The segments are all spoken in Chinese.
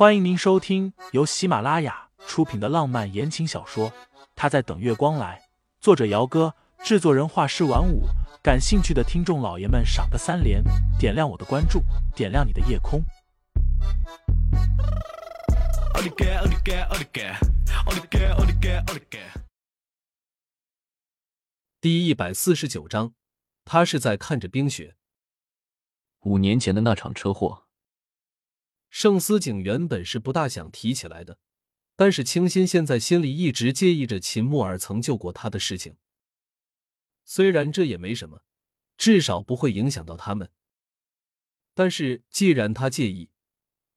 欢迎您收听由喜马拉雅出品的浪漫言情小说《他在等月光来》，作者：姚哥，制作人：画师晚舞。感兴趣的听众老爷们，赏个三连，点亮我的关注，点亮你的夜空。第一百四十九章，他是在看着冰雪。五年前的那场车祸。盛思景原本是不大想提起来的，但是清新现在心里一直介意着秦木儿曾救过他的事情。虽然这也没什么，至少不会影响到他们。但是既然他介意，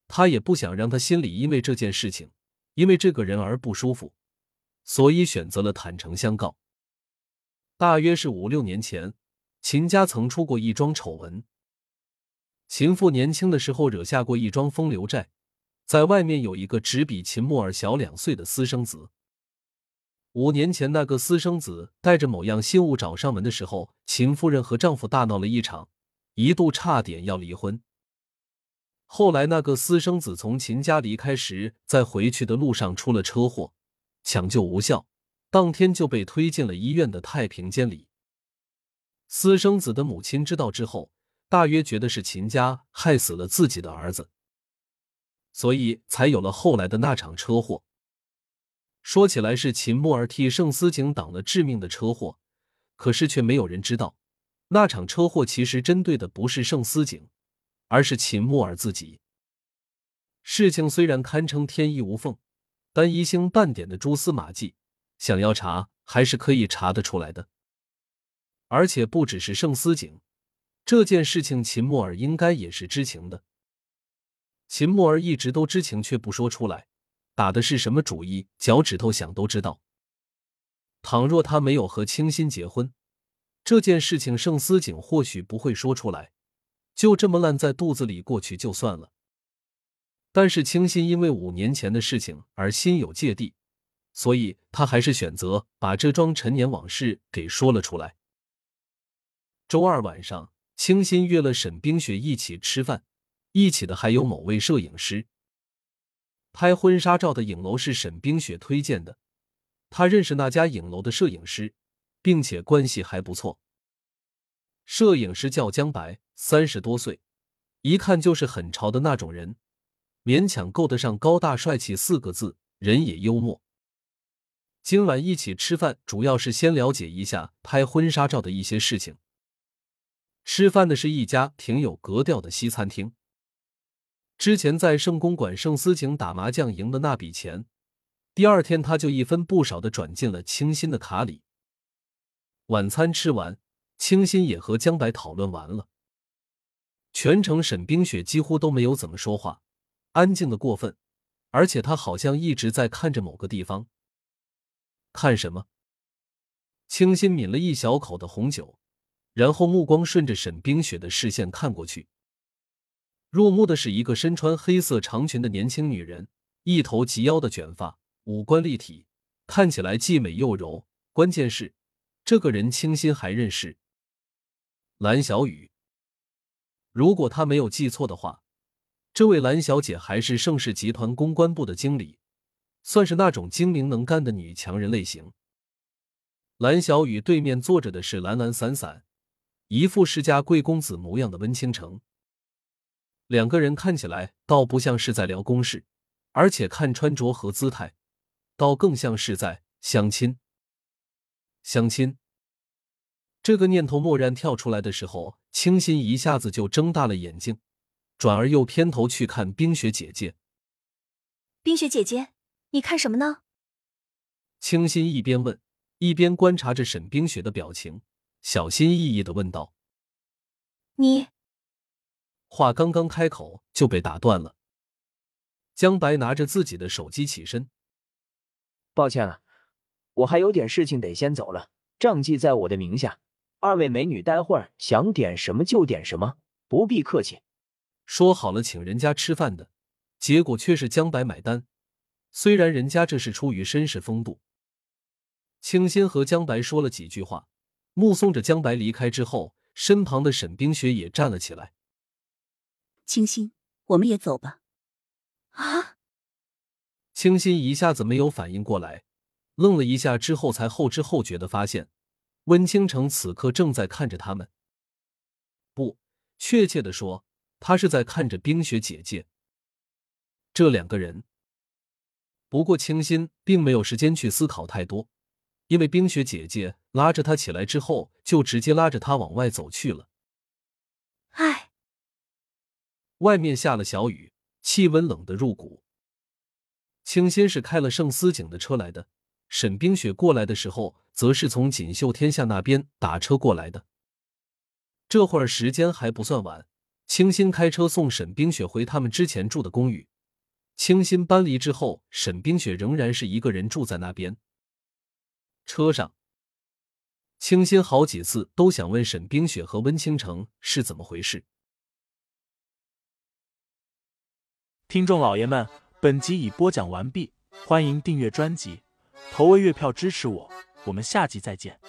他也不想让他心里因为这件事情，因为这个人而不舒服，所以选择了坦诚相告。大约是五六年前，秦家曾出过一桩丑闻。秦父年轻的时候惹下过一桩风流债，在外面有一个只比秦木儿小两岁的私生子。五年前，那个私生子带着某样信物找上门的时候，秦夫人和丈夫大闹了一场，一度差点要离婚。后来，那个私生子从秦家离开时，在回去的路上出了车祸，抢救无效，当天就被推进了医院的太平间里。私生子的母亲知道之后。大约觉得是秦家害死了自己的儿子，所以才有了后来的那场车祸。说起来是秦木儿替盛思景挡了致命的车祸，可是却没有人知道，那场车祸其实针对的不是盛思景，而是秦木儿自己。事情虽然堪称天衣无缝，但一星半点的蛛丝马迹，想要查还是可以查得出来的。而且不只是盛思景。这件事情，秦墨儿应该也是知情的。秦墨儿一直都知情，却不说出来，打的是什么主意？脚趾头想都知道。倘若他没有和清新结婚，这件事情盛思景或许不会说出来，就这么烂在肚子里过去就算了。但是清新因为五年前的事情而心有芥蒂，所以他还是选择把这桩陈年往事给说了出来。周二晚上。清新约了沈冰雪一起吃饭，一起的还有某位摄影师。拍婚纱照的影楼是沈冰雪推荐的，他认识那家影楼的摄影师，并且关系还不错。摄影师叫江白，三十多岁，一看就是很潮的那种人，勉强够得上高大帅气四个字，人也幽默。今晚一起吃饭，主要是先了解一下拍婚纱照的一些事情。吃饭的是一家挺有格调的西餐厅。之前在圣公馆盛思景打麻将赢的那笔钱，第二天他就一分不少的转进了清新的卡里。晚餐吃完，清新也和江白讨论完了。全程沈冰雪几乎都没有怎么说话，安静的过分，而且他好像一直在看着某个地方。看什么？清新抿了一小口的红酒。然后目光顺着沈冰雪的视线看过去，入目的是一个身穿黑色长裙的年轻女人，一头及腰的卷发，五官立体，看起来既美又柔。关键是，这个人清新还认识蓝小雨。如果他没有记错的话，这位蓝小姐还是盛世集团公关部的经理，算是那种精明能干的女强人类型。蓝小雨对面坐着的是懒懒散散。一副世家贵公子模样的温倾城，两个人看起来倒不像是在聊公事，而且看穿着和姿态，倒更像是在相亲。相亲，这个念头蓦然跳出来的时候，清新一下子就睁大了眼睛，转而又偏头去看冰雪姐姐。冰雪姐姐，你看什么呢？清新一边问，一边观察着沈冰雪的表情。小心翼翼的问道：“你话刚刚开口就被打断了。”江白拿着自己的手机起身：“抱歉了，我还有点事情得先走了。账记在我的名下，二位美女待会儿想点什么就点什么，不必客气。”说好了请人家吃饭的，结果却是江白买单。虽然人家这是出于绅士风度，清新和江白说了几句话。目送着江白离开之后，身旁的沈冰雪也站了起来。清新，我们也走吧。啊！清新一下子没有反应过来，愣了一下之后，才后知后觉的发现，温倾城此刻正在看着他们。不，确切的说，他是在看着冰雪姐姐。这两个人。不过清新并没有时间去思考太多，因为冰雪姐姐拉着他起来之后，就直接拉着他往外走去了。唉，外面下了小雨，气温冷得入骨。清新是开了盛思景的车来的，沈冰雪过来的时候，则是从锦绣天下那边打车过来的。这会儿时间还不算晚，清新开车送沈冰雪回他们之前住的公寓。清新搬离之后，沈冰雪仍然是一个人住在那边。车上，清新好几次都想问沈冰雪和温倾城是怎么回事。听众老爷们，本集已播讲完毕，欢迎订阅专辑，投喂月票支持我，我们下集再见。